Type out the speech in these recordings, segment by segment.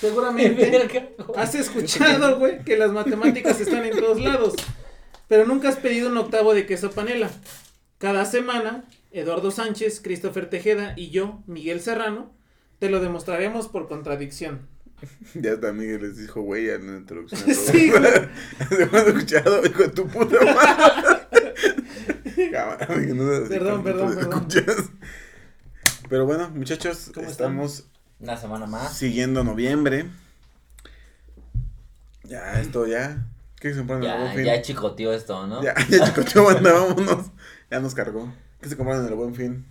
Seguramente has escuchado, güey, que las matemáticas están en todos lados, pero nunca has pedido un octavo de queso panela. Cada semana, Eduardo Sánchez, Christopher Tejeda y yo, Miguel Serrano, te lo demostraremos por contradicción. Ya hasta Miguel les dijo, güey, en la introducción. Sí, güey. ¿De cuándo escuchado? Hijo de tu puta madre. Cámara, no Perdón, perdón, perdón. escuchas. Pero bueno, muchachos, ¿Cómo estamos Una semana más. siguiendo noviembre. Ya, esto ya. ¿Qué se compran en el buen fin? ya chicoteó esto, ¿no? Ya, ya chicoteó, banda, vámonos. Ya nos cargó. ¿Qué se compraron en el buen fin?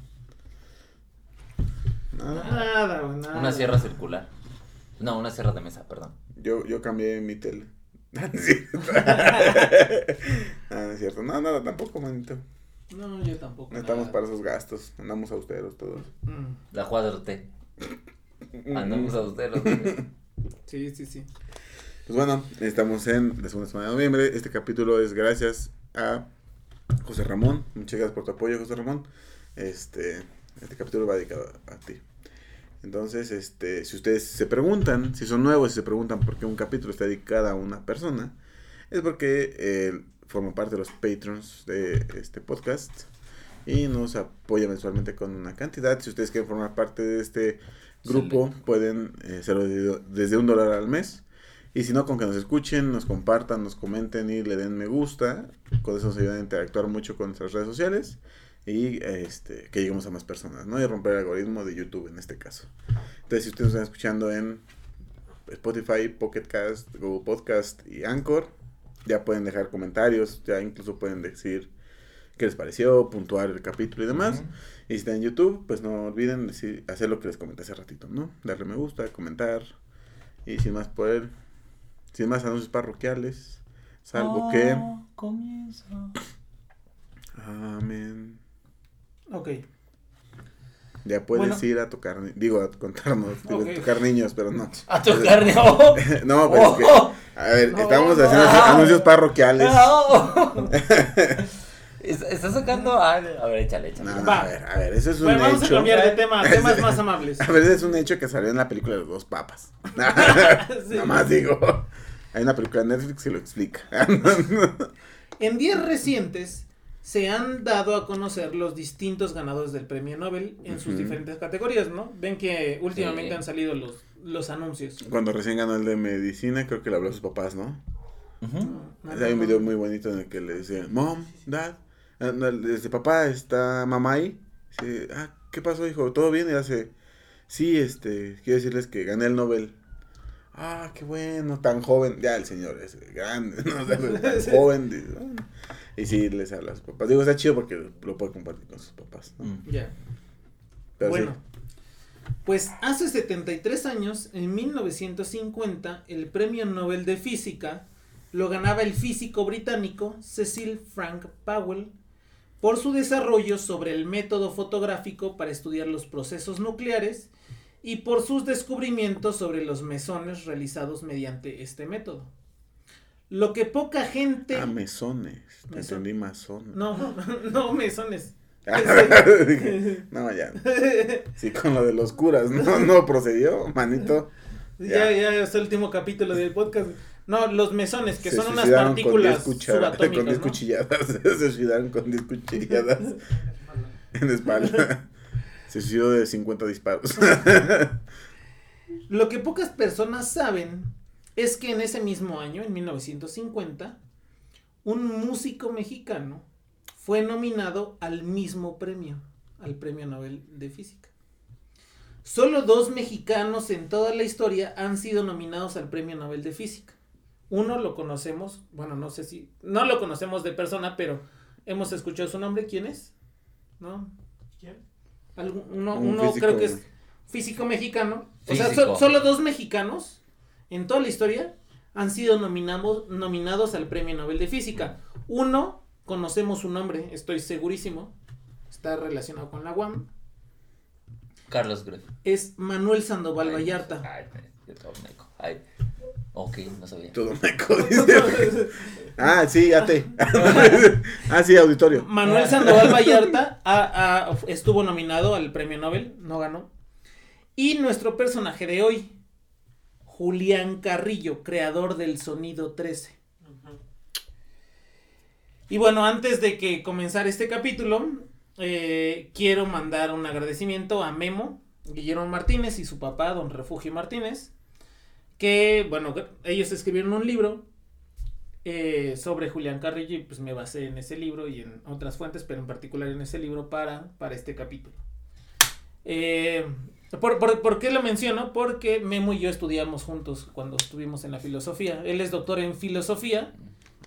Nada. Nada, nada. Una sierra circular. No, una sierra de mesa, perdón. Yo, yo cambié mi tele. No, no es cierto. No, es cierto. No, nada, tampoco, manito. No, yo tampoco. No estamos nada. para esos gastos. Andamos austeros todos. Mm, La 4T. Andamos a ustedes. Sí, sí, sí. Pues bueno, estamos en la segunda semana de noviembre. Este capítulo es gracias a José Ramón. Muchas gracias por tu apoyo, José Ramón. Este, este capítulo va dedicado a, a ti. Entonces, este, si ustedes se preguntan, si son nuevos y se preguntan por qué un capítulo está dedicado a una persona, es porque eh, forma parte de los patrons de este podcast y nos apoya mensualmente con una cantidad. Si ustedes quieren formar parte de este grupo, pueden eh, de- desde un dólar al mes. Y si no, con que nos escuchen, nos compartan, nos comenten y le den me gusta. Con eso nos ayudan a interactuar mucho con nuestras redes sociales. Y este, que lleguemos a más personas, ¿no? Y romper el algoritmo de YouTube en este caso. Entonces, si ustedes nos están escuchando en Spotify, Pocket Cast, Google Podcast y Anchor, ya pueden dejar comentarios, ya incluso pueden decir qué les pareció, puntuar el capítulo y demás. Y si están en YouTube, pues no olviden decir, hacer lo que les comenté hace ratito, ¿no? Darle me gusta, comentar. Y sin más él, sin más anuncios parroquiales, salvo que... Oh, Comienza. Amén. Ok. Ya puedes Bueno. ir a tocar, digo, a contarnos, digo, Ok. a tocar niños, pero no. A tu carne. Oh, no, pero es que, oh, a ver, No, estamos no. haciendo Ah. anuncios parroquiales. oh. Es- Está sacando. A a ver, échale, échale. No, no, Va. a ver, a ver, eso es un Bueno, vamos a hecho. cambiar de tema, temas más amables. A ver, es un hecho que salió en la película de los dos papas. Sí. Nada más digo. Hay una película de Netflix que lo explica. En días recientes se han dado a conocer los distintos ganadores del premio Nobel en sus diferentes categorías, ¿no? Ven que últimamente Sí. han salido los, los anuncios. Cuando recién ganó el de medicina, creo que le habló a sus papás, ¿no? Hay un video muy bonito en el que le dice, Mom, Dad, ah, desde papá está mamá ahí. Dice, ah, ¿qué pasó, hijo? ¿Todo bien? Y hace, sí, este, quiero decirles que gané el Nobel. Ah, qué bueno, tan joven. Ya el señor es grande, ¿no? O sea, tan joven. dice. Y sí, les habla a sus papás. Digo, está chido porque lo puede compartir con sus papás, ¿no? Mm. Ya. Pero bueno, sí. pues hace 73 años, en 1950, el premio Nobel de Física lo ganaba el físico británico Cecil Frank Powell por su desarrollo sobre el método fotográfico para estudiar los procesos nucleares y por sus descubrimientos sobre los mesones realizados mediante este método. Lo que poca gente... Ah, mesones. Te Mesón. entendí masones. No, no mesones. Dije, no, ya. Sí, con lo de los curas, no, no procedió, manito. Ya, Ya. ya es el último capítulo del podcast. No, los mesones, que Se son unas con partículas 10 cuchara- subatómicas, Con 10 ¿no? cuchilladas. Se suicidaron con 10 cuchilladas en la espalda. Se suicidó de 50 disparos. Lo que pocas personas saben es que en ese mismo año, en 1950, un músico mexicano fue nominado al mismo premio, al Premio Nobel de Física. Solo dos mexicanos en toda la historia han sido nominados al Premio Nobel de Física. Uno lo conocemos, bueno, no sé si, no lo conocemos de persona, pero hemos escuchado su nombre. ¿Quién es? ¿No? ¿Quién? Algún- uno Un uno físico, creo que es físico mexicano. O sea, so- solo dos mexicanos en toda la historia han sido nominamos- nominados al Premio Nobel de Física. Uno, conocemos su nombre, estoy segurísimo, está relacionado con la UAM, Carlos Greff. es Manuel Sandoval Ay, Vallarta. Ay. Ay. Ok, no sabía. Todo meco, dice. Ah, sí, AT. ah, sí, auditorio. Manuel Sandoval Vallarta ha- ha- estuvo nominado al Premio Nobel, no ganó. Y nuestro personaje de hoy, Julián Carrillo, creador del sonido 13. Y bueno, antes de que comenzar este capítulo, eh, quiero mandar un agradecimiento a Memo, Guillermo Martínez y su papá, don Refugio Martínez, que, bueno, ellos escribieron un libro eh, sobre Julián Carrillo y pues me basé en ese libro y en otras fuentes, pero en particular en ese libro para, para este capítulo. Eh, ¿por, por, por qué lo menciono? Porque Memo y yo estudiamos juntos cuando estuvimos en la filosofía. Él es doctor en filosofía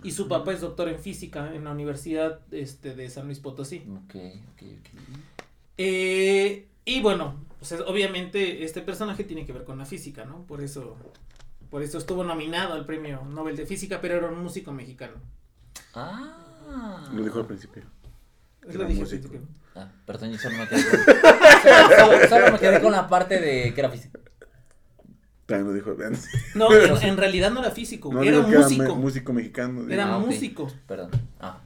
y su papá es doctor en física en la Universidad este, de San Luis Potosí. Ok, ok, ok. Eh, y bueno, pues, obviamente este personaje tiene que ver con la física, ¿no? Por eso, por eso estuvo nominado al premio Nobel de Física, pero era un músico mexicano. Ah. Lo dijo al principio. Era lo dije al músico. principio. Ah, perdón, yo solo me quedé con... solo, solo- solo me quedé con la parte de que era física. También lo dijo antes. No, en, en realidad no era físico, No era dijo que era músico. me- músico mexicano. Era Ah, ok. músico. Perdón. Ah.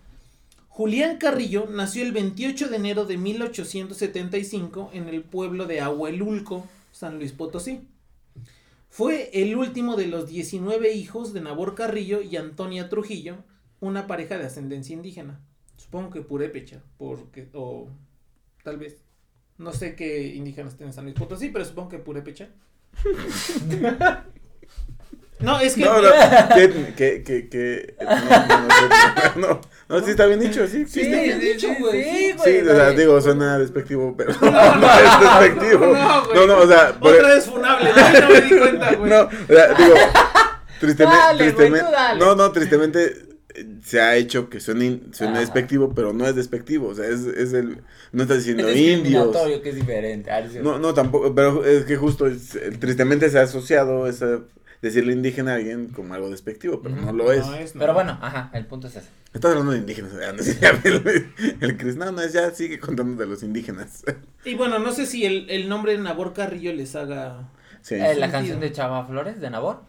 Julián Carrillo nació el 28 de enero de 1875 en el pueblo de Ahuelulco, San Luis Potosí. Fue el último de los 19 hijos de Nabor Carrillo y Antonia Trujillo, una pareja de ascendencia indígena. Supongo que purépecha, porque, o tal vez. No sé qué indígenas tienen San Luis Potosí, pero supongo que purépecha. no, es que... No, no, que, que, que, que, no, no, no, no, sí está bien dicho, sí, sí, está bien. dicho, güey. Sí, Sí, o sea, güey. digo, suena despectivo, pero no, no es despectivo. No, güey. No, no, o sea, por- Otra vez funable, ¿no? no me di cuenta, güey. no, o sea, digo, tristemente, güey, tristemente, no, no, tristemente se ha hecho que suene, suene despectivo, pero no es despectivo, o sea, es, es el, no estás diciendo Es indios. que es diferente. Ah. No, no, tampoco, pero es que justo, es- tristemente se ha asociado esa, decirle indígena a alguien como algo despectivo, pero no lo es. No es, no. Pero bueno, ajá, el punto es ese. Estás hablando de indígenas, ya, el, el Cris, no, no, ya sigue contando de los indígenas. Y bueno, no sé si el, el nombre de Nabor Carrillo les haga. Sí. Eh, la canción de Chava Flores, de Nabor,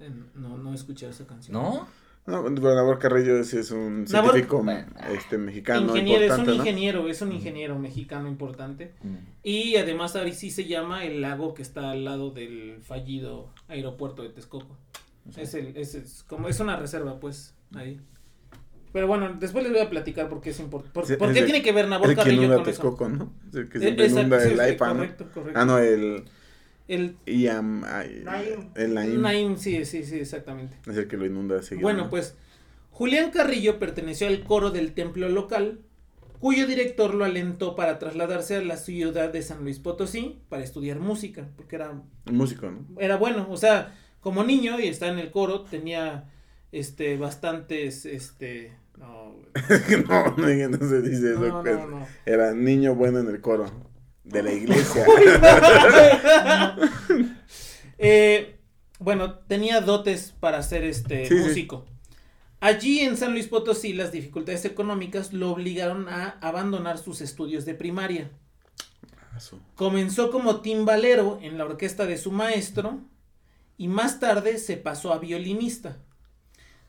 eh, No, no he escuchado esa canción. ¿no? No, pero Nabor Carrillo sí es un Nabor- científico Bueno. este, mexicano Ingeniero, es un importante, ¿no? ingeniero, es un ingeniero mexicano importante. Mm. Y además ahí sí se llama el lago que está al lado del fallido aeropuerto de Texcoco. Es el, es, es como, es una reserva, pues, ahí. Pero bueno, después les voy a platicar por qué es importante. Por, Sí, por es qué el- tiene que ver Es Nabor el Carrillo con eso. Texcoco, ¿no? Es el que Eh, exacto, inunda el sí, AIPA, ¿no? correcto, correcto. Ah, no, el El IAM, ay, Naim. el Naim, Naim, sí, sí, sí, exactamente. es el que lo inunda seguido. Bueno, ¿no? pues Julián Carrillo perteneció al coro del templo local, cuyo director lo alentó para trasladarse a la ciudad de San Luis Potosí para estudiar música, porque era, músico, ¿no? era bueno, o sea, como niño y está en el coro, tenía este bastantes, este, no, no, no, no se dice eso. no, pues. no, no. Era niño bueno en el coro de la iglesia. Eh, bueno, tenía dotes para ser este Sí, sí. músico. Allí en San Luis Potosí las dificultades económicas lo obligaron a abandonar sus estudios de primaria. Asu. Comenzó como timbalero en la orquesta de su maestro y más tarde se pasó a violinista.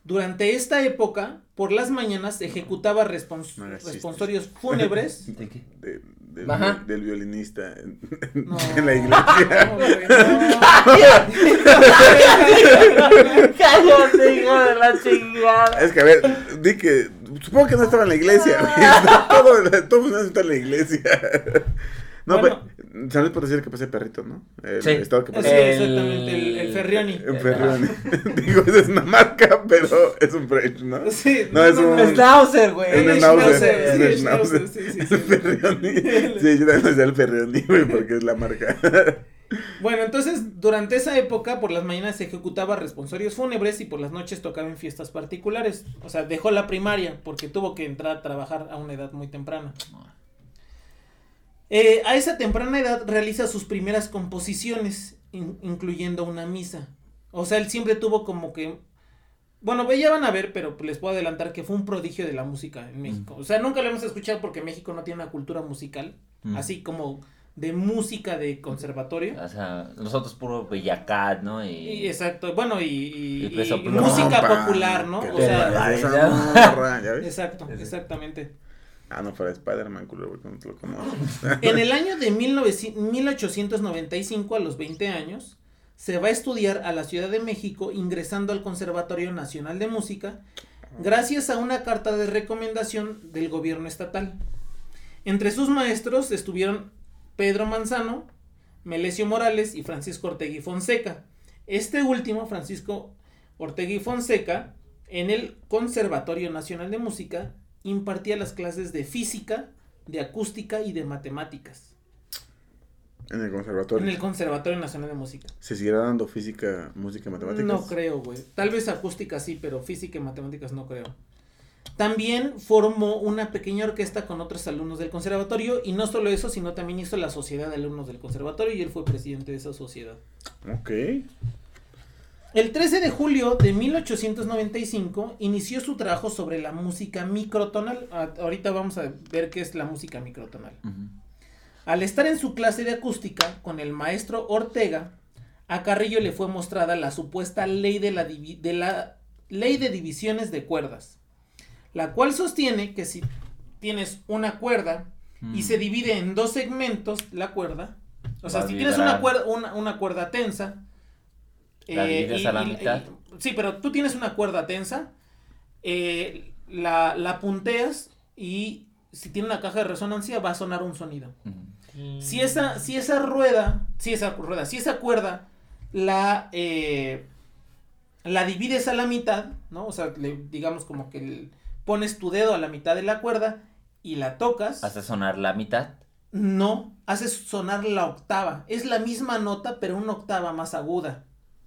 Durante esta época, por las mañanas ejecutaba respons- No responsorios fúnebres. ¿De qué? De- del, Ajá. del violinista en, No, en la iglesia. no, güey, no. Cállate, hijo de la chingada. Es que, a ver, di que. Supongo que no estaba en la iglesia. güey. Todo, todo no está en la iglesia. No, Bueno. pero. Potosí es el que pasa el perrito, ¿no? El Sí. estado que Sí, El- exactamente, el, el Ferrioni. en Ferrioni. Digo, esa es una marca, pero es un French, ¿no? Sí, No, es un- Schnauzer, güey. Es un El Schnauzer, es sí, un el Schnauzer. Sí, sí, un Ferrioni. Sí, yo también decía el Ferrioni, güey, porque es la marca. Bueno, entonces, durante esa época, por las mañanas se ejecutaba responsorios fúnebres y por las noches tocaba en fiestas particulares. O sea, dejó la primaria porque tuvo que entrar a trabajar a una edad muy temprana. Eh, a esa temprana edad realiza sus primeras composiciones, in- incluyendo una misa. O sea, él siempre tuvo como que... Bueno, ya van a ver, pero les puedo adelantar que fue un prodigio de la música en México. O sea, nunca lo hemos escuchado porque México no tiene una cultura musical, Mm. así como de música de conservatorio. O sea, nosotros puro Bellacat, ¿no? Y, Y, exacto, bueno, y, y- Y pluma. música popular, ¿no? O sea, vayas ya. esa morra, ¿ya ves? exacto, exactamente. Ah, no, fuera Spider-Man, culo. En el año de 1900 1895, a los 20 años, se va a estudiar a la Ciudad de México ingresando al Conservatorio Nacional de Música gracias a una carta de recomendación del gobierno estatal. Entre sus maestros estuvieron Pedro Manzano, Melesio Morales y Francisco Ortega y Fonseca. Este último, Francisco Ortega y Fonseca, en el Conservatorio Nacional de Música, impartía las clases de física, de acústica y de matemáticas. En el conservatorio. En el Conservatorio Nacional de Música. ¿Se seguirá dando física, música y matemáticas? No creo, güey. Tal vez acústica sí, pero física y matemáticas no creo. También formó una pequeña orquesta con otros alumnos del conservatorio y no solo eso, sino también hizo la sociedad de alumnos del conservatorio y él fue presidente de esa sociedad. Ok. El 13 de julio de 1895 inició su trabajo sobre la música microtonal. A- ahorita vamos a ver qué es la música microtonal. Al estar en su clase de acústica con el maestro Ortega, a Carrillo le fue mostrada la supuesta ley de la, divi- de la ley de divisiones de cuerdas, la cual sostiene que si tienes una cuerda y Mm. se divide en dos segmentos la cuerda, o sea, Va si tienes una cuerda, una, una cuerda tensa, La divides a la mitad. sí, pero tú tienes una cuerda tensa, eh, la, la punteas y si tiene una caja de resonancia va a sonar un sonido. Si esa, si esa rueda, si esa rueda, si esa cuerda la, eh, la divides a la mitad, ¿no? O sea, le- digamos como que el- pones tu dedo a la mitad de la cuerda y la tocas, Hace sonar la mitad. no, haces sonar la octava. Es la misma nota, pero una octava más aguda.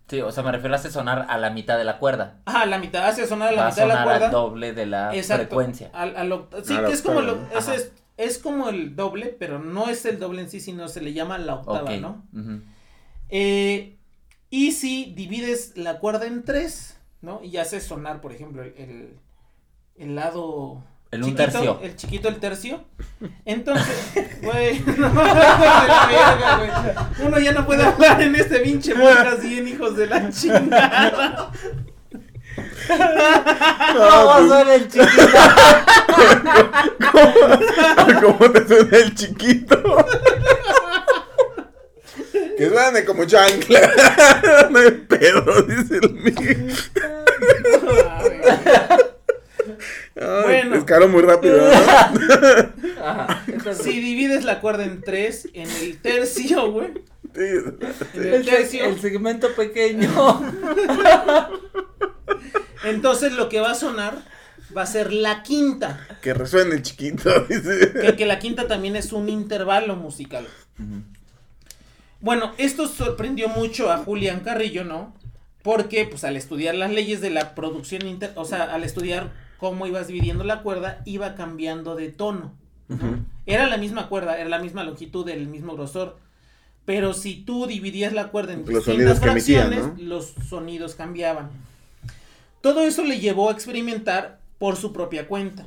Sí, o sea, me refiero a hace sonar a la mitad de la cuerda. Ah, la mitad, hace sonar a la Va a mitad de la sonar cuerda. al doble de la Exacto, frecuencia. al- al octa- sí, A que es como, Ajá. es, es como el doble, pero no es el doble en sí, sino se le llama la octava, Ok. ¿no? Ujú. Eh, y si divides la cuerda en tres, ¿no? Y haces sonar, por ejemplo, el, el, el lado. El un tercio. El chiquito, el tercio. Entonces, güey, no, la verga, güey. Uno ya no puede hablar en este pinche podcast bien, hijos de la chingada. ¿Cómo suena el chiquito? ¿Cómo te suena el chiquito? que suene como chancla. no hay pedo, dice el mío. Ay, Bueno. Escaló muy rápido, ¿no? Ajá. Entonces, Si divides la cuerda en tres, en el tercio, güey. Sí. En el tercio. el segmento pequeño. Entonces lo que va a sonar va a ser la quinta. Que resuene el chiquito, dice. Que, que la quinta también es un intervalo musical. Bueno, esto sorprendió mucho a Julián Carrillo, ¿no? Porque, pues, al estudiar las leyes de la producción, inter o sea, al estudiar cómo ibas dividiendo la cuerda, iba cambiando de tono. Era la misma cuerda, era la misma longitud, el mismo grosor. Pero si tú dividías la cuerda en Los distintas emitían, fracciones, ¿no? los sonidos cambiaban. Todo eso le llevó a experimentar por su propia cuenta.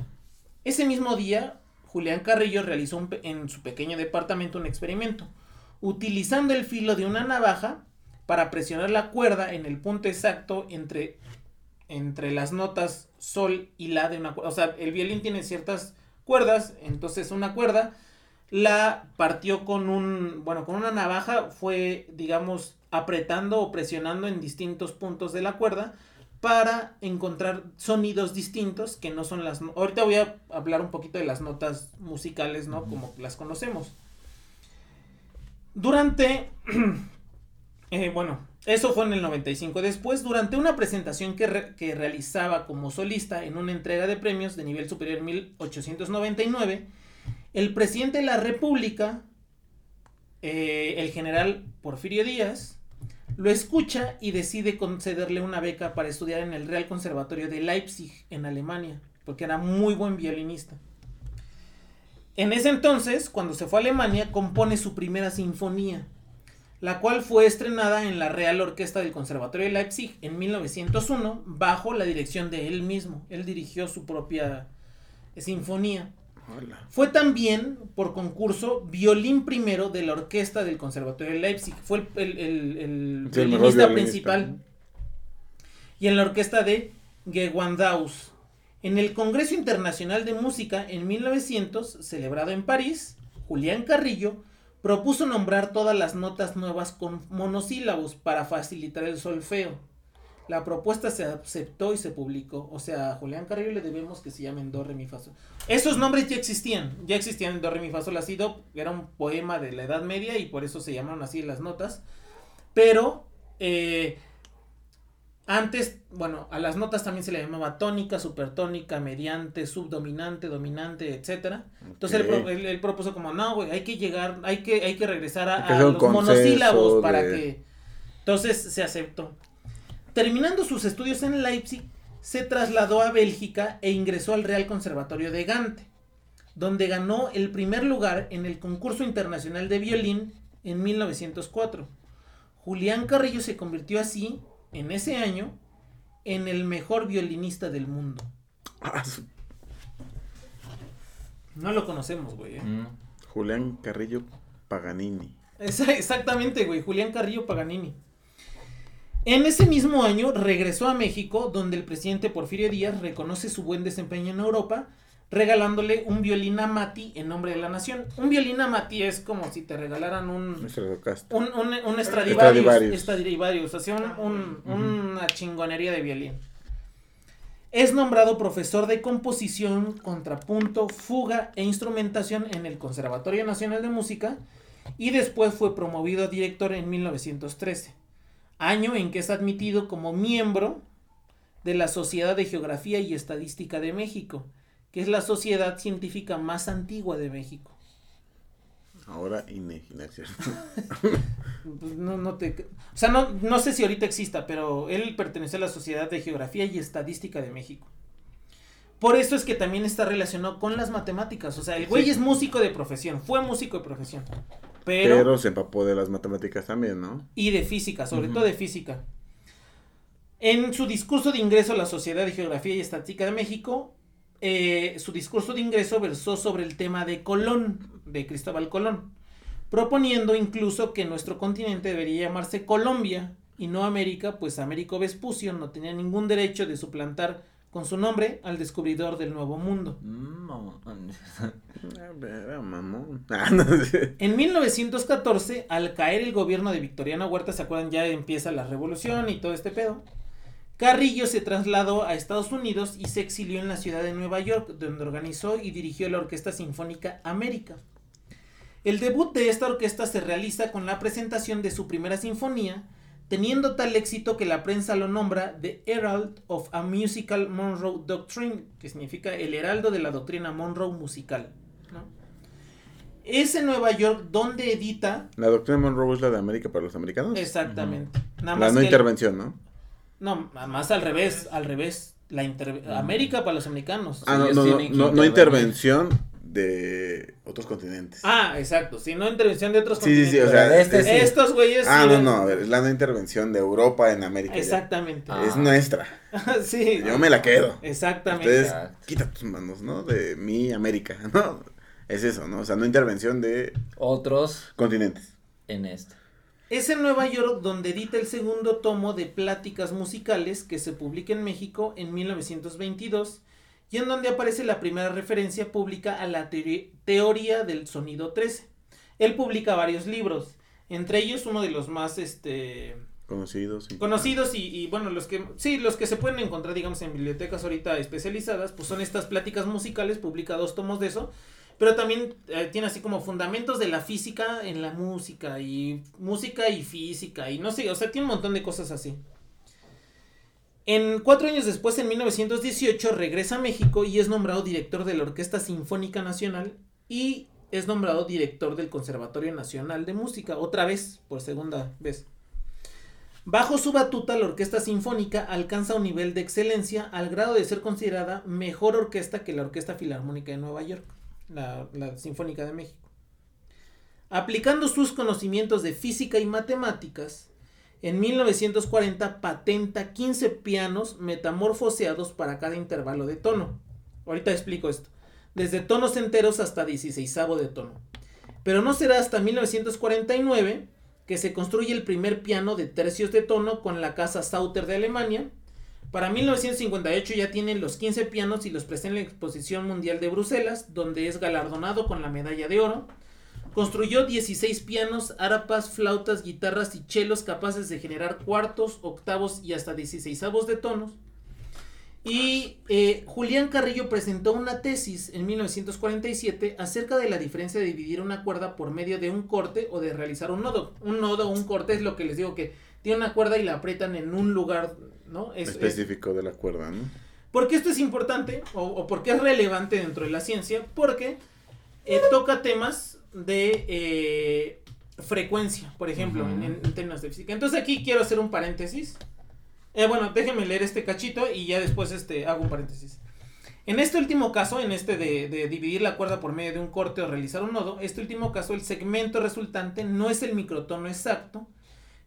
Ese mismo día, Julián Carrillo realizó un en su pequeño departamento un experimento, utilizando el filo de una navaja para presionar la cuerda en el punto exacto entre, entre las notas sol y la de una cuerda. O sea, el violín tiene ciertas cuerdas, entonces una cuerda la partió con un, bueno, con una navaja, fue, digamos, apretando o presionando en distintos puntos de la cuerda para encontrar sonidos distintos que no son las... Ahorita voy a hablar un poquito de las notas musicales, ¿no? Como las conocemos. Durante, eh, bueno, eso fue en el 95. Después, durante una presentación que, re- que realizaba como solista en una entrega de premios de nivel superior en 1899, el presidente de la República, eh, el general Porfirio Díaz, lo escucha y decide concederle una beca para estudiar en el Real Conservatorio de Leipzig, en Alemania, porque era muy buen violinista. En ese entonces, cuando se fue a Alemania, compone su primera sinfonía, la cual fue estrenada en la Real Orquesta del Conservatorio de Leipzig en 1901 bajo la dirección de él mismo. Él dirigió su propia sinfonía. Hola. Fue también, por concurso, violín primero de la orquesta del Conservatorio de Leipzig. Fue el, el- el- el Sí, el mejor violinista violinista. principal. Y en la orquesta de Gewandhaus. En el Congreso Internacional de Música en 1900, celebrado en París, Julián Carrillo propuso nombrar todas las notas nuevas con monosílabos para facilitar el solfeo. La propuesta se aceptó y se publicó. O sea, a Julián Carrillo le debemos que se llamen Do, Re, Mi, Fa, Sol. Esos nombres ya existían. Ya existían en Do, Re, Mi, Fa, Sol, Do. Era un poema de la Edad Media y por eso se llamaron así las notas. Pero eh, antes, bueno, a las notas también se le llamaba tónica, supertónica, mediante, subdominante, dominante, etcétera. Entonces él, él- él propuso como, no, güey, hay que llegar, hay que, hay que regresar a, los monosílabos para que... Entonces se aceptó. Terminando sus estudios en Leipzig, se trasladó a Bélgica e ingresó al Real Conservatorio de Gante, donde ganó el primer lugar en el concurso internacional de violín en 1904. Julián Carrillo se convirtió así, en ese año, en el mejor violinista del mundo. Ah, No lo conocemos, güey. ¿eh? Mm. Julián Carrillo Paganini. Exactamente, güey, Julián Carrillo Paganini. En ese mismo año regresó a México, donde el presidente Porfirio Díaz reconoce su buen desempeño en Europa, regalándole un violín Amati en nombre de la nación. Un violín Amati es como si te regalaran un, un, un, un Stradivarius, o sea, un- un- una chingonería de violín. Es nombrado profesor de composición, contrapunto, fuga e instrumentación en el Conservatorio Nacional de Música y después fue promovido a director en 1913, año en que es admitido como miembro de la Sociedad de Geografía y Estadística de México, que es la sociedad científica más antigua de México. Ahora INEGI, ¿no? Pues no, te... O sea, no, no sé si ahorita exista, pero él pertenece a la Sociedad de Geografía y Estadística de México. Por eso es que también está relacionado con las matemáticas. O sea, el güey Sí. es músico de profesión, fue músico de profesión. Pero, Pero se empapó de las matemáticas también, ¿no? y de física, sobre todo de física. En su discurso de ingreso a la Sociedad de Geografía y Estadística de México, eh, su discurso de ingreso versó sobre el tema de Colón, de Cristóbal Colón, proponiendo incluso que nuestro continente debería llamarse Colombia y no América, pues Américo Vespucio no tenía ningún derecho de suplantar con su nombre al descubridor del Nuevo Mundo. Mm. Ah. En 1914, al caer el gobierno de Victoriano Huerta, ¿se acuerdan? Ya empieza la revolución y todo este pedo. Carrillo se trasladó a Estados Unidos y se exilió en la ciudad de Nueva York, donde organizó y dirigió la Orquesta Sinfónica América. El debut de esta orquesta se realiza con la presentación de su primera sinfonía, teniendo tal éxito que la prensa lo nombra The Herald of a Musical Monroe Doctrine, que significa el heraldo de la doctrina Monroe musical. ¿no? Es en Nueva York donde edita La doctrina Monroe es la de América para los americanos. exactamente. Nada la más no que el- intervención, ¿no? No, más al revés, al revés. La interve- América para los americanos. Ah, no, no, no, intervención de otros continentes. Ah, exacto. Si no intervención de otros Sí, sí, sí, o continentes. sea, Pero de este es- sí. Estos güeyes. Ah, sí no, no, a ver, es la no intervención de Europa en América. Exactamente. Ah. Es nuestra. sí. Yo me la quedo. Exactamente. Ustedes, Exacto. quita tus manos, ¿no? De mi América, ¿no? Es eso, ¿no? O sea, no intervención de Otros continentes. en este. Es en Nueva York donde edita el segundo tomo de Pláticas Musicales que se publica en México en 1922 y en donde aparece la primera referencia pública a la teoría del sonido 13. Él publica varios libros, entre ellos uno de los más este, Conocidos. conocidos y, y, bueno, los que sí, los que se pueden encontrar, digamos, en bibliotecas ahorita especializadas, pues son estas pláticas musicales, publica dos tomos de eso, pero también eh, tiene así como fundamentos de la física en la música y música y física y no sé, o sea, tiene un montón de cosas así. En cuatro años después, en 1918, regresa a México y es nombrado director de la Orquesta Sinfónica Nacional y es nombrado director del Conservatorio Nacional de Música, otra vez, por segunda vez. Bajo su batuta, la Orquesta Sinfónica alcanza un nivel de excelencia al grado de ser considerada mejor orquesta que la Orquesta Filarmónica de Nueva York, la, la Sinfónica de México. Aplicando sus conocimientos de física y matemáticas, en 1940 patenta 15 pianos metamorfoseados para cada intervalo de tono. Ahorita explico esto. Desde tonos enteros hasta 16 de tono. Pero no será hasta 1949 que se construye el primer piano de tercios de tono con la casa Sauter de Alemania. Para 1958 ya tienen los 15 pianos y los presenta en la Exposición Mundial de Bruselas, donde es galardonado con la medalla de oro. Construyó 16 pianos, arapas, flautas, guitarras y chelos capaces de generar cuartos, octavos y hasta 16 de tonos. Y eh, Julián Carrillo presentó una tesis en 1947 acerca de la diferencia de dividir una cuerda por medio de un corte o de realizar un nodo. Un nodo o un corte es lo que les digo que tiene una cuerda y la aprietan en un lugar, ¿no? Es, Específico de la cuerda, ¿no? ¿Por qué esto es importante o, o por qué es relevante dentro de la ciencia? Porque eh, toca temas de eh, frecuencia, por ejemplo, en, en términos de física. Entonces aquí quiero hacer un paréntesis. Eh, bueno, déjenme leer este cachito y ya después este, hago un paréntesis. En este último caso, en este de, de, dividir la cuerda por medio de un corte o realizar un nodo, este último caso, el segmento resultante no es el microtono exacto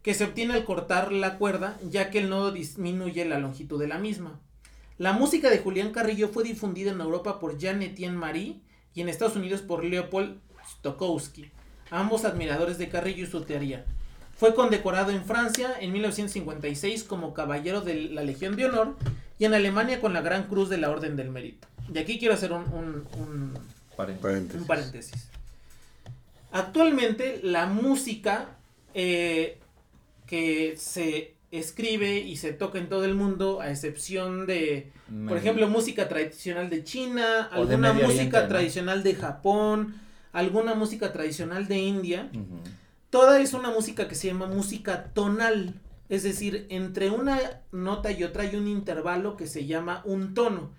que se obtiene al cortar la cuerda, ya que el nodo disminuye la longitud de la misma. La música de Julián Carrillo fue difundida en Europa por Jean Etienne Marie y en Estados Unidos por Leopold Stokowski, ambos admiradores de Carrillo y su teoría. Fue condecorado en Francia en 1956 como Caballero de la Legión de Honor y en Alemania con la Gran Cruz de la Orden del Mérito. Y aquí quiero hacer un, un, un, Paréntesis. un paréntesis. Actualmente la música eh, que se escribe y se toca en todo el mundo, a excepción de, por ejemplo, música tradicional de China, O alguna música Oriente, ¿no? tradicional de Japón, alguna música tradicional de India. Toda es una música que se llama música tonal. Es decir, entre una nota y otra hay un intervalo que se llama un tono.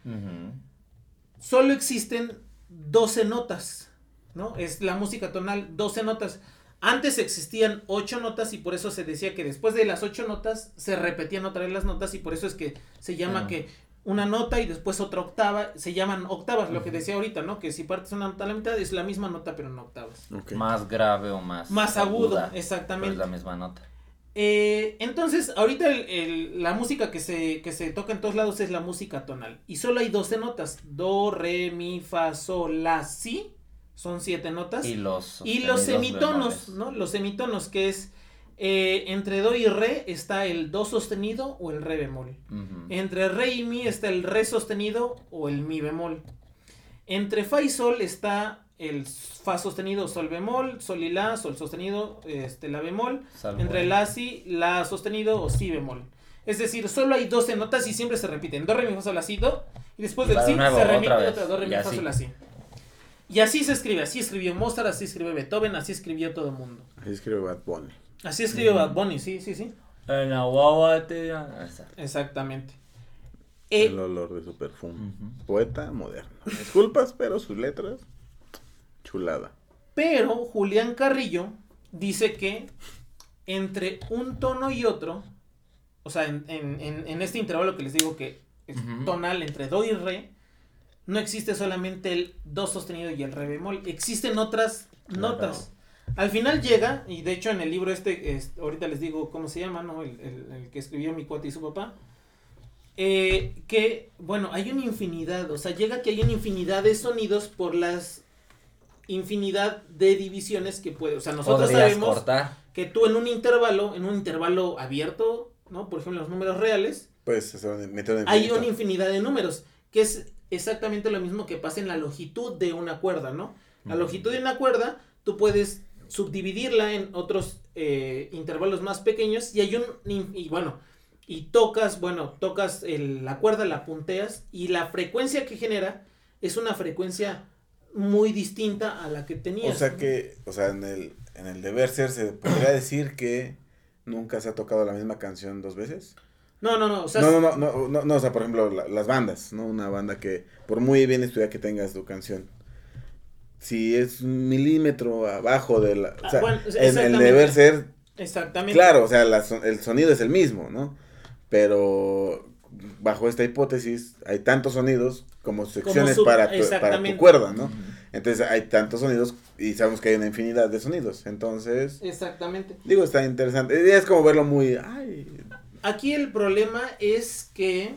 Solo existen 12 notas, ¿no? Es la música tonal, 12 notas. Antes existían 8 notas y por eso se decía que después de las 8 notas se repetían otra vez las notas y por eso es que se llama Ah. que una nota y después otra octava, se llaman octavas, lo que decía ahorita, ¿no? Que si partes una nota a la mitad es la misma nota pero en octavas. Más grave o más. Más agudo, aguda, exactamente. Es la misma nota. Eh, entonces, ahorita el- el- la música que se, que se toca en todos lados es la música tonal. Y solo hay 12 notas. Do, re, mi, fa, sol, la, si. Son 7 notas. Y Y, los, los sostenidos semitonos. ¿no? Los semitonos, que es eh, entre do y re está el do sostenido o el re bemol. Entre re y mi está el re sostenido o el mi bemol. Entre fa y sol está el fa sostenido, sol bemol, sol y la, sol sostenido, este, la bemol. Salvo Entre la si, la sostenido o si bemol. Es decir, solo hay 12 notas y siempre se repiten. Do, re, mi, fa, sol, la, si, do. Y después del de si se repite otra do, re, mi, y fa, sol, la, si. Y así se escribe. Así escribió Mozart, así escribió Beethoven, así escribió todo el mundo. Ahí escribe Bad Bunny. Así escribió Bad Bunny, sí, sí, sí. En la te-. Exactamente. Eh, El olor de su perfume. Poeta moderno. Disculpas, pero sus letras. Chulada. Pero Julián Carrillo dice que entre un tono y otro, o sea, en, en- en- en este intervalo que les digo que es tonal entre do y re, no existe solamente el do sostenido y el re bemol, existen otras Claro. notas. Al final llega, y de hecho en el libro este, es- ahorita les digo cómo se llama, ¿no? El, el- el que escribió mi cuate y su papá. eh, que, bueno, hay una infinidad, o sea, llega que hay una infinidad de sonidos por las infinidad de divisiones que puede, o sea, nosotros Podrías sabemos cortar. que tú en un intervalo, en un intervalo abierto, ¿no? Por ejemplo, los números reales, Pues se van a meter en hay una infinidad de números, que es exactamente lo mismo que pasa en la longitud de una cuerda, ¿no? La longitud de una cuerda, tú puedes subdividirla en otros eh, intervalos más pequeños y hay un, y bueno, y tocas, bueno, tocas el- la cuerda, la punteas y la frecuencia que genera es una frecuencia muy distinta a la que tenías. O sea que, o sea, en el, en el deber ser se podría decir que nunca se ha tocado la misma canción dos veces. No, no, no, o sea, no, no, no, no, no, no, o sea, por ejemplo, la- las bandas, ¿no? Una banda que, por muy bien estudiada que tengas tu canción, si es un milímetro abajo de la... O Ah, sea, bueno, en el deber ser, exactamente. claro, o sea, la el sonido es el mismo, ¿no? Pero bajo esta hipótesis hay tantos sonidos como secciones para, tu, para tu exactamente. cuerda, ¿no? Entonces hay tantos sonidos y sabemos que hay una infinidad de sonidos. Entonces, Exactamente. digo, está interesante. Es como verlo muy... Ay, Aquí el problema es que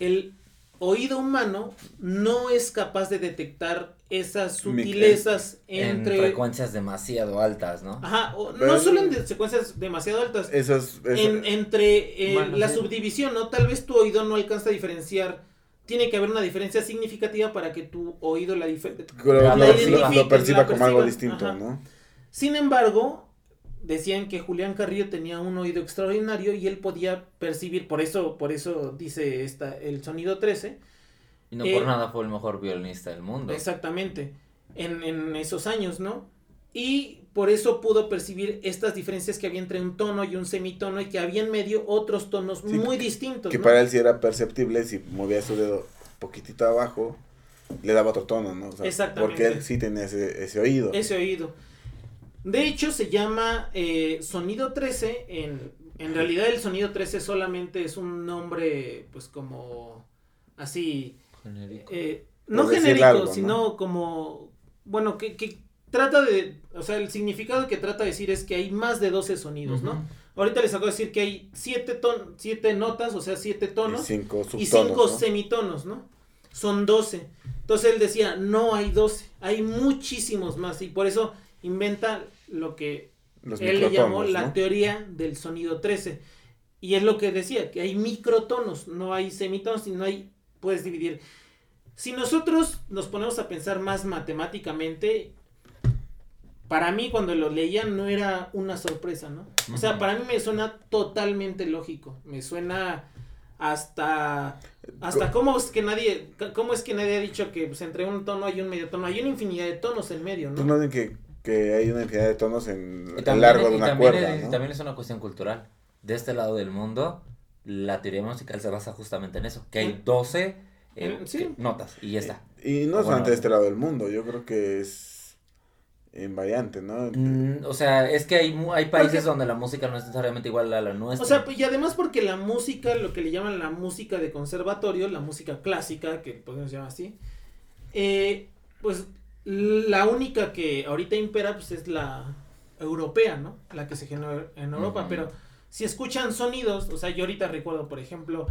el oído humano no es capaz de detectar esas sutilezas En entre... frecuencias demasiado altas, ¿no? Ajá, o- no solo en de- secuencias demasiado altas, eso es... eso- en, entre eh, Bueno, la sí. subdivisión, ¿no? Tal vez tu oído no alcanza a diferenciar. Tiene que haber una diferencia significativa para que tu oído la la identifique, lo perciba la como algo distinto, ajá. ¿no? Sin embargo, decían que Julián Carrillo tenía un oído extraordinario y él podía percibir, por eso, por eso dice esta, el sonido 13, Y no Eh, por nada fue el mejor violinista del mundo. exactamente, en, en esos años, ¿no? Y por eso pudo percibir estas diferencias que había entre un tono y un semitono y que había en medio otros tonos Sí, muy distintos, Que ¿no? para él sí era perceptible si movía su dedo poquitito abajo, le daba otro tono, ¿no? O sea, Exactamente. Porque él sí tenía ese, ese oído. Ese oído. De hecho, se llama eh, sonido 13. En, en realidad, el sonido 13 solamente es un nombre, pues como así, Genérico. eh, no genérico, algo, ¿no? sino como, bueno, que, que trata de, o sea, el significado que trata de decir es que hay más de 12 sonidos, ¿no? Ahorita les acabo de decir que hay 7 ton, siete notas, o sea, 7 y tonos cinco subtonos, y cinco ¿no? semitonos, ¿no? Son 12. Entonces él decía, no hay 12, hay muchísimos más y por eso inventa lo que Los él le llamó la ¿no? teoría del sonido 13. Y es lo que decía, que hay microtonos, no hay semitonos y no hay, puedes dividir. Si nosotros nos ponemos a pensar más matemáticamente, para mí cuando lo leía no era una sorpresa, ¿no? O sea, para mí me suena totalmente lógico, me suena hasta hasta cómo es que nadie cómo es que nadie ha dicho que pues, entre un tono hay un medio tono, hay una infinidad de tonos en medio, Pues ¿no? no ven que, que hay una infinidad de tonos en Y el largo de y una también cuerda, es, ¿no? también es una cuestión cultural. De este lado del mundo, la teoría musical se basa justamente en eso. Que hay Mm. 12 eh, sí. que- notas y ya está. Y no bueno. solamente de este lado del mundo, yo creo que es invariante, ¿no? Mm, o sea, es que hay, hay países Porque- donde la música no es necesariamente igual a la nuestra. O sea, pues, y además porque la música, lo que le llaman la música de conservatorio, la música clásica, que podemos llamar así, eh, pues la única que ahorita impera pues es la europea, ¿no? La que se generó en Europa, pero si escuchan sonidos, o sea, yo ahorita recuerdo, por ejemplo,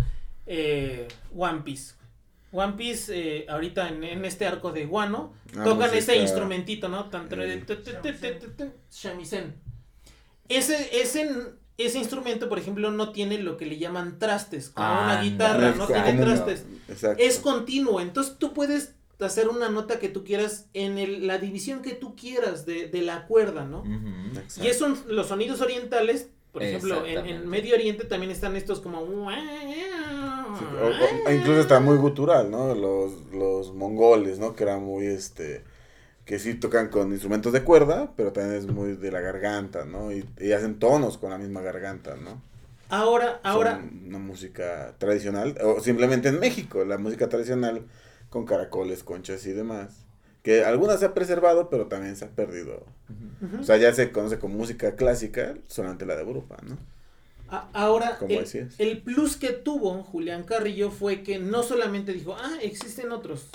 eh, One Piece. One Piece, eh, ahorita en, en este arco de Guano, Ah, tocan música- ese instrumentito, ¿no? Tan, eh, shamisen. Ese, ese, ese instrumento, por ejemplo, no tiene lo que le llaman trastes, como una Ah, guitarra, no tiene trastes. Es continuo, entonces tú puedes hacer una nota que tú quieras en el- la división que tú quieras de, de la cuerda, ¿no? Y esos son los sonidos orientales, por ejemplo, en, Medio Oriente también están estos como... Sí, o- o- o incluso está muy gutural, ¿no? Los, los mongoles, ¿no? Que eran muy, este, que sí tocan con instrumentos de cuerda, pero también es muy de la garganta, ¿no? Y, y hacen tonos con la misma garganta, ¿no? Ahora, ahora, Son una música tradicional, o simplemente en México, la música tradicional con caracoles, conchas y demás. Que algunas se ha preservado, pero también se ha perdido. O sea, ya se conoce como música clásica, solamente la de Europa, ¿no? A- ahora, Como el, plus que tuvo Julián Carrillo fue que no solamente dijo, ah, existen otros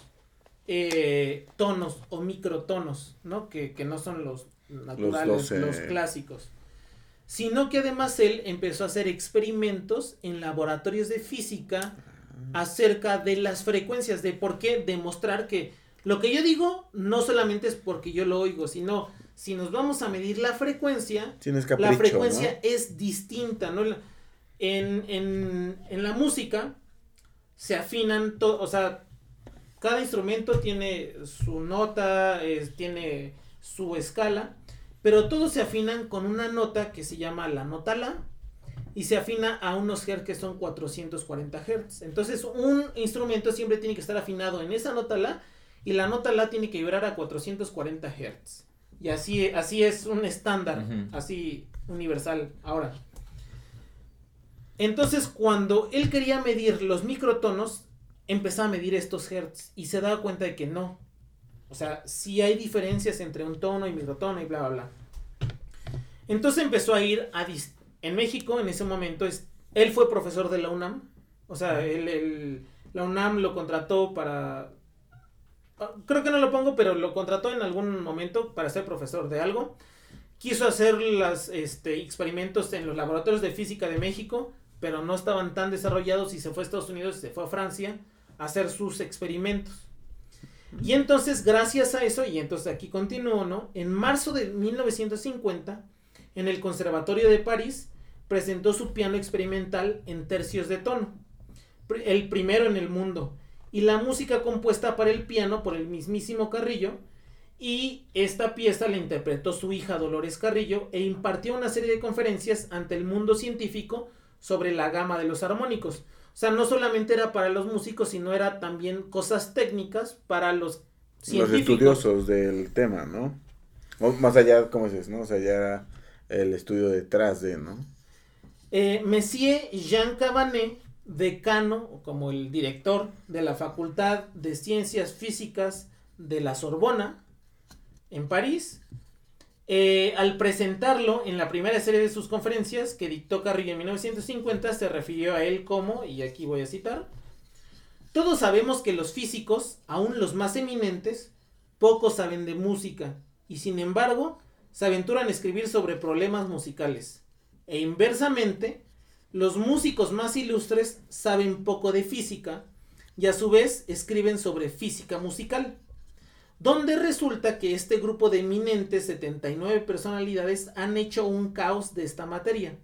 eh, tonos o microtonos, ¿no? Que, que no son los naturales, los, 12. clásicos. Sino que además él empezó a hacer experimentos en laboratorios de física acerca de las frecuencias, de por qué demostrar que lo que yo digo no solamente es porque yo lo oigo, sino si nos vamos a medir la frecuencia, capricho, la frecuencia ¿no? es distinta, ¿no? En, en, en la música se afinan, to- o sea, cada instrumento tiene su nota, es- tiene su escala, pero todos se afinan con una nota que se llama la nota La y se afina a unos hertz que son 440 hertz. Entonces, un instrumento siempre tiene que estar afinado en esa nota La y la nota La tiene que vibrar a 440 Hz. Y así, así es un estándar, así universal. Ahora, entonces cuando él quería medir los microtonos, empezaba a medir estos hertz y se daba cuenta de que no. O sea, sí hay diferencias entre un tono y microtono y bla, bla, bla. Entonces empezó a ir a... dis- En México, en ese momento, es, él fue profesor de la UNAM. O sea, él, él- la UNAM lo contrató para... ah, Creo que no lo pongo, pero lo contrató en algún momento para ser profesor de algo. Quiso hacer los experimentos en los laboratorios de física de México, pero no estaban tan desarrollados y se fue a Estados Unidos y se fue a Francia a hacer sus experimentos. Y entonces, gracias a eso, y entonces aquí continúo, ¿no? En marzo de 1950, en el Conservatorio de París, presentó su piano experimental en tercios de tono, el primero en el mundo, y la música compuesta para el piano por el mismísimo Carrillo, y esta pieza la interpretó su hija Dolores Carrillo e impartió una serie de conferencias ante el mundo científico sobre la gama de los armónicos. O sea, no solamente era para los músicos, sino era también cosas técnicas para los Los científicos. estudiosos del tema, ¿no? O más allá, ¿cómo dices, no? O sea, ya era el estudio detrás de, ¿no? Eh, Monsieur Jean Cabanet, decano, como el director de la Facultad de Ciencias Físicas de la Sorbona, en París, eh, al presentarlo en la primera serie de sus conferencias que dictó Carrillo en 1950, se refirió a él como, y aquí voy a citar, todos sabemos que los físicos, aun los más eminentes, poco saben de música, y sin embargo, se aventuran a escribir sobre problemas musicales. E inversamente, los músicos más ilustres saben poco de física y a su vez escriben sobre física musical. Donde resulta que este grupo de eminentes 79 personalidades han hecho un caos de esta materia.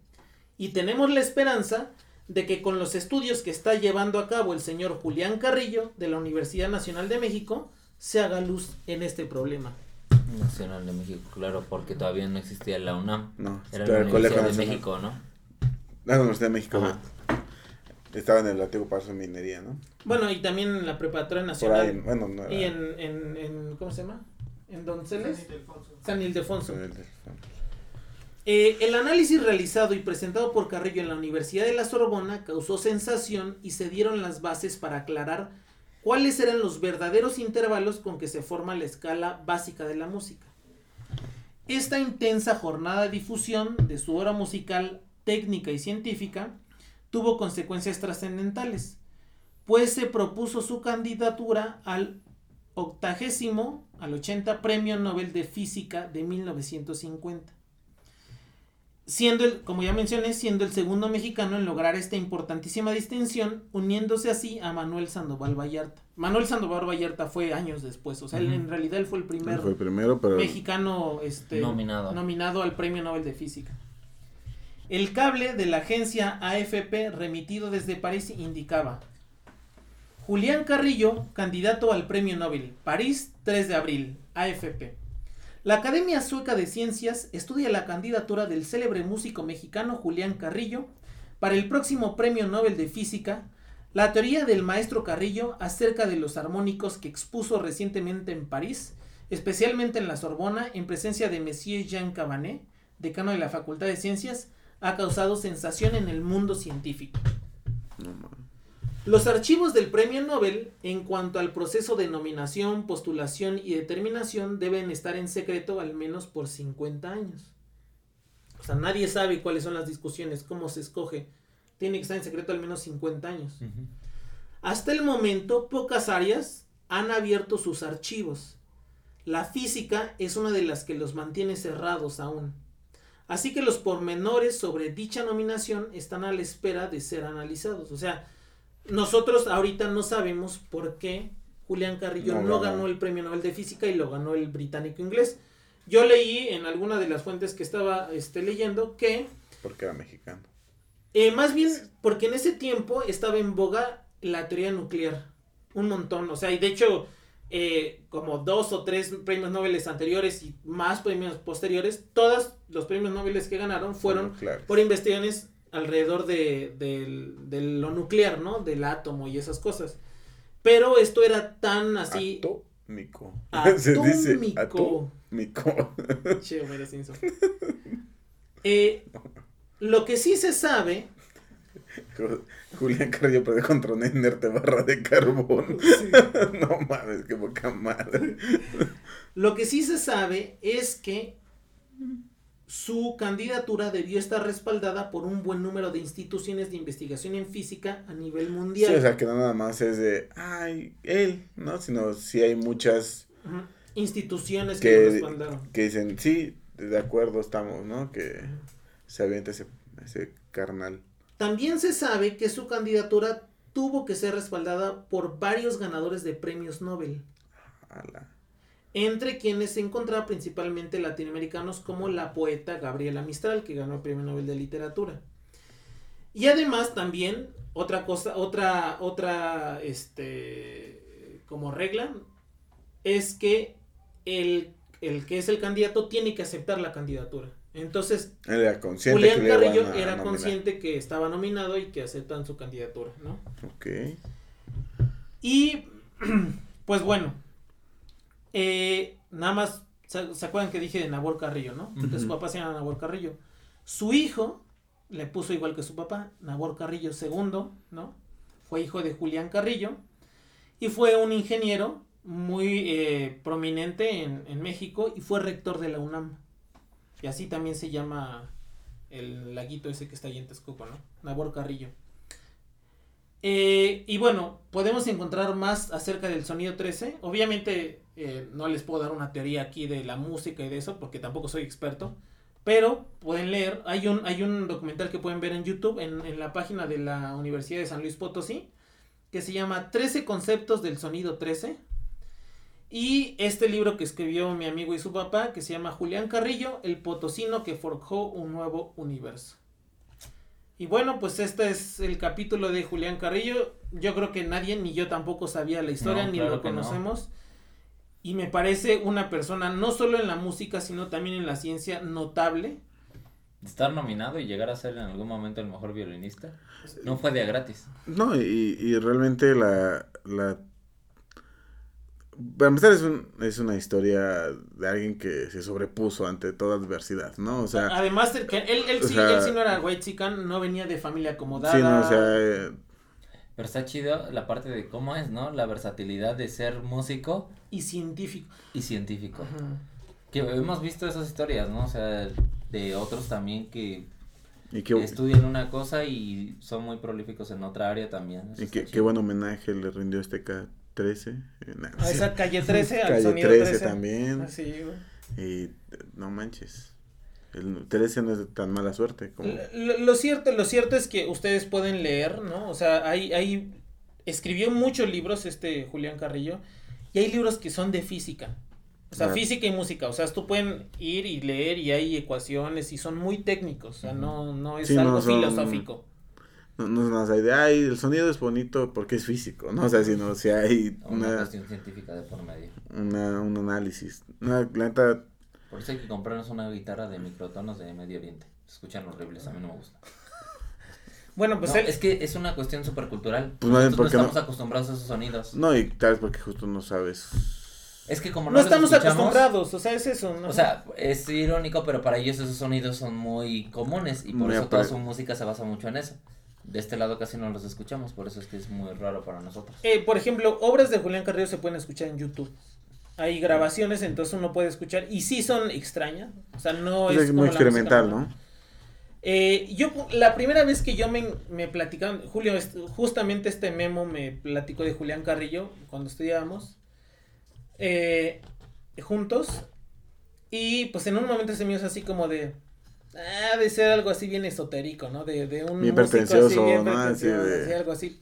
Y tenemos la esperanza de que con los estudios que está llevando a cabo el señor Julián Carrillo de la Universidad Nacional de México, se haga luz en este problema. Nacional de México, claro, porque todavía no existía la UNAM. No, Era la el Colegio Universidad de Nacional. México, ¿no? La Universidad de México, Ajá. Estaba en el antiguo Paso de Minería, ¿no? Bueno, y también en la Preparatoria Por Nacional. ahí, bueno, no era- Y en, en, en- ¿cómo se llama? ¿En Donceles? San Ildefonso. San Ildefonso. en el- Eh, el análisis realizado y presentado por Carrillo en la Universidad de la Sorbona causó sensación y se dieron las bases para aclarar cuáles eran los verdaderos intervalos con que se forma la escala básica de la música. Esta intensa jornada de difusión de su obra musical técnica y científica tuvo consecuencias trascendentales, pues se propuso su candidatura al octagésimo, al 80 Premio Nobel de Física de 1950 siendo el, como ya mencioné, siendo el segundo mexicano en lograr esta importantísima distinción, uniéndose así a Manuel Sandoval Vallarta. Manuel Sandoval Vallarta fue años después, o sea, él en realidad él fue el primer Fue el primero, pero mexicano este, Nominado. nominado al Premio Nobel de Física. El cable de la agencia AFP remitido desde París indicaba Julián Carrillo, candidato al Premio Nobel, París, 3 de abril, AFP. La Academia Sueca de Ciencias estudia la candidatura del célebre músico mexicano Julián Carrillo para el próximo Premio Nobel de Física. La teoría del maestro Carrillo acerca de los armónicos que expuso recientemente en París, especialmente en la Sorbona, en presencia de Monsieur Jean Cabanet, decano de la Facultad de Ciencias, ha causado sensación en el mundo científico. Los archivos del Premio Nobel, en cuanto al proceso de nominación, postulación y determinación, deben estar en secreto al menos por 50 años. O sea, nadie sabe cuáles son las discusiones, cómo se escoge. Tiene que estar en secreto al menos 50 años. Hasta el momento, pocas áreas han abierto sus archivos. La física es una de las que los mantiene cerrados aún. Así que los pormenores sobre dicha nominación están a la espera de ser analizados. O sea, nosotros ahorita no sabemos por qué Julián Carrillo No no, ganó. ganó el premio Nobel de Física y lo ganó el británico inglés. Yo leí en alguna de las fuentes que estaba este, leyendo que Porque era mexicano. eh, más bien porque en ese tiempo estaba en boga la teoría nuclear. Un montón. O sea, y de hecho, eh, como dos o tres premios Nobel anteriores y más premios posteriores, todos los premios Nobel que ganaron fueron por investigaciones alrededor de, del- de lo nuclear, ¿no? Del átomo y esas cosas. Pero esto era tan así... ¿Ato? Mico. Atómico. Se dice atómico. Che, Homero Simpson. Eh, lo que sí se sabe. Julián Carrillo perdió contra un inerte barra de carbón. no mames, qué poca madre. Lo que sí se sabe es que su candidatura debió estar respaldada por un buen número de instituciones de investigación en física a nivel mundial. Sí, o sea, que no nada más es de, ay, él, ¿no? Sino sí hay muchas. Instituciones que, que, lo respaldaron. que dicen, sí, de acuerdo estamos, ¿no? Que se avienta ese, ese carnal. También se sabe que su candidatura tuvo que ser respaldada por varios ganadores de premios Nobel. Ala. Entre quienes se encontraba principalmente latinoamericanos como la poeta Gabriela Mistral, que ganó el Premio Nobel de Literatura. Y además también, otra cosa, otra, otra, este, como regla, es que el, el que es el candidato tiene que aceptar la candidatura. Entonces, era Julián Carrillo era nominar. consciente que estaba nominado y que aceptan su candidatura, ¿no? Ok. Y pues bueno, eh, nada más, ¿se, se acuerdan que dije de Nabor Carrillo, no? Porque su papá se llama Nabor Carrillo. Su hijo le puso igual que su papá, Nabor Carrillo II, ¿no? Fue hijo de Julián Carrillo y fue un ingeniero muy eh, prominente en, en México y fue rector de la UNAM. Y así también se llama el laguito ese que está ahí en Texcoco, ¿no? Nabor Carrillo. Eh, y bueno, podemos encontrar más acerca del sonido 13. Obviamente eh, no les puedo dar una teoría aquí de la música y de eso, porque tampoco soy experto. Pero pueden leer, hay un, hay un documental que pueden ver en YouTube, en, en la página de la Universidad de San Luis Potosí, que se llama 13 conceptos del sonido 13. Y este libro que escribió mi amigo y su papá, que se llama Julián Carrillo, el potosino que forjó un nuevo universo. Y bueno, pues este es el capítulo de Julián Carrillo. Yo creo que nadie, ni yo tampoco sabía la historia, No, ni claro lo no. conocemos. Y me parece una persona, no solo en la música, sino también en la ciencia, notable. Estar nominado y llegar a ser en algún momento el mejor violinista no fue de a gratis. No, y, y realmente la, la... Para empezar, es, un, es una historia de alguien que se sobrepuso ante toda adversidad, ¿no? O sea. Además, él, él, él, sí, sea, él sí, no era white chican, no venía de familia acomodada. Sí, no, o sea. Eh, Pero está chido la parte de cómo es, ¿no? La versatilidad de ser músico. Y científico. Y científico. Que hemos visto esas historias, ¿no? O sea, de otros también que estudian una cosa y son muy prolíficos en otra área también. Y qué, buen homenaje le rindió este ca 13. Eh, A ah, esa calle 13, al calle sonido 13, también. Ah, Así. Y no manches. El 13 no es de tan mala suerte como... Lo, cierto, lo cierto es que ustedes pueden leer, ¿no? O sea, hay, hay... Escribió muchos libros este Julián Carrillo y hay libros que son de física. O sea, ah. física y música. O sea, tú pueden ir y leer y hay ecuaciones y son muy técnicos. O sea, no, no es algo filosófico. No, no es nada así de, ay, el sonido es bonito porque es físico, ¿no? O sea, sino si hay Una una, cuestión científica de por medio. una, un análisis. No, la neta, Por eso hay que comprarnos una guitarra de microtonos de Medio Oriente. Se escuchan horribles, a mí no me gusta. Bueno, pues No, él, es que es una cuestión súper cultural. Pues Nosotros no estamos acostumbrados a esos sonidos. no, y tal vez porque justo no sabes. Es que como no, no, los estamos escuchamos, acostumbrados. O sea, es eso, ¿no? O sea, es irónico, pero para ellos esos sonidos son muy comunes y por Muy eso toda su música se basa mucho en eso. De este lado casi no los escuchamos, por eso es que es muy raro para nosotros. Eh, por ejemplo, obras de Julián Carrillo se pueden escuchar en YouTube. Hay grabaciones, entonces uno puede escuchar. Y sí son extrañas. O sea, no Es, es. como muy música experimental. ¿no? Eh, yo, la primera vez que yo me, me platicaron, Julio, justamente este memo me platicó de Julián Carrillo cuando estudiábamos eh, juntos. Y pues en un momento se me hizo así como de. Ah, de ser algo así bien esotérico, ¿no? De, de un Bien así, pretencioso. Así pretencioso, de- así, algo así.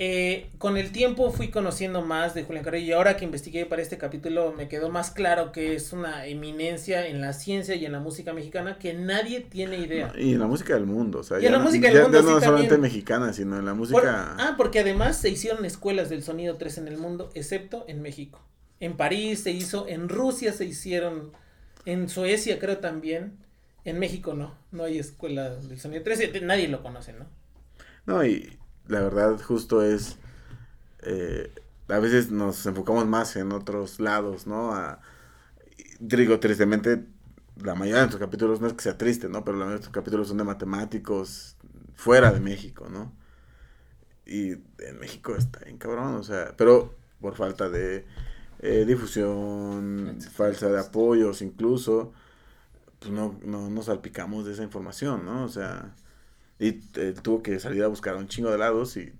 Eh, con el tiempo fui conociendo más de Julián Carrillo y ahora que investigué para este capítulo me quedó más claro que es una eminencia en la ciencia y en la música mexicana que nadie tiene idea. Y en la música del mundo, o sea, Y en la música del ya- mundo, ya sí, no solamente también. mexicana, sino en la Por- música... ah, porque además se hicieron escuelas del sonido 3 en el mundo, excepto en México. En París se hizo, en Rusia se hicieron, en Suecia creo también, en México no, no hay escuela del sonido 3, eh, nadie lo conoce, ¿no? No, y la verdad justo es... eh, a veces nos enfocamos más en otros lados, ¿no? A, digo, tristemente, la mayoría de nuestros capítulos no es que sea triste, ¿no? Pero la mayoría de nuestros capítulos son de matemáticos fuera de México, ¿no? Y en México está bien cabrón, o sea, pero por falta de eh, difusión, falta de apoyos incluso, pues no, no nos salpicamos de esa información, ¿no? O sea, y eh, tuvo que salir a buscar un chingo de lados y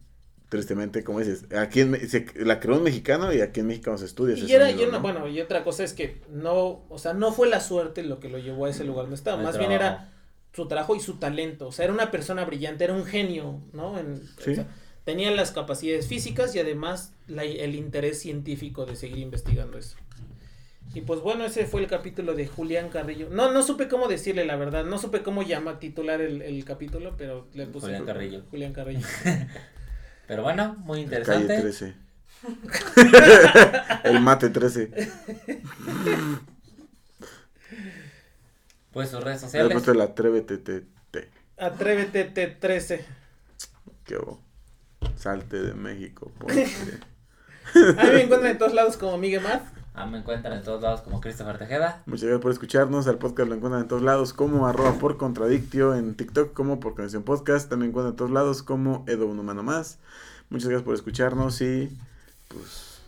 tristemente, como dices, aquí en, se- la creó un mexicano y aquí en México no se estudia ese Y, era, sonido, y una- ¿no? bueno, y otra cosa es que no, o sea, no fue la suerte lo que lo llevó a ese lugar donde estaba, El más bien era su trabajo y su talento, o sea, era una persona brillante, era un genio, ¿no? En- Sí. o sea, tenía las capacidades físicas y además la- el interés científico de seguir investigando eso. Y pues bueno, ese fue el capítulo de Julián Carrillo. No, no supe cómo decirle la verdad, no supe cómo llama titular el, el capítulo, pero le puse Julián Carrillo. Julián Carrillo. Pero bueno, muy Calle interesante. 13. El mate 13. Pues sus redes Le sociales. puesto el atrévete, te, te. Atrévete T13. Qué bo- Salte de México. ponte. A mí me encuentran en todos lados como Miguel Math. Ah, me encuentran en todos lados como Christopher Tejeda. Muchas gracias por escucharnos. Al podcast lo encuentran en todos lados como arroba por contradictio en TikTok como por conexión podcast. También encuentran en todos lados como Edo Un Humano Más. Muchas gracias por escucharnos y pues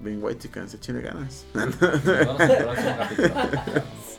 bien white chicken, se chile ganas. Nos vemos en el próximo capítulo.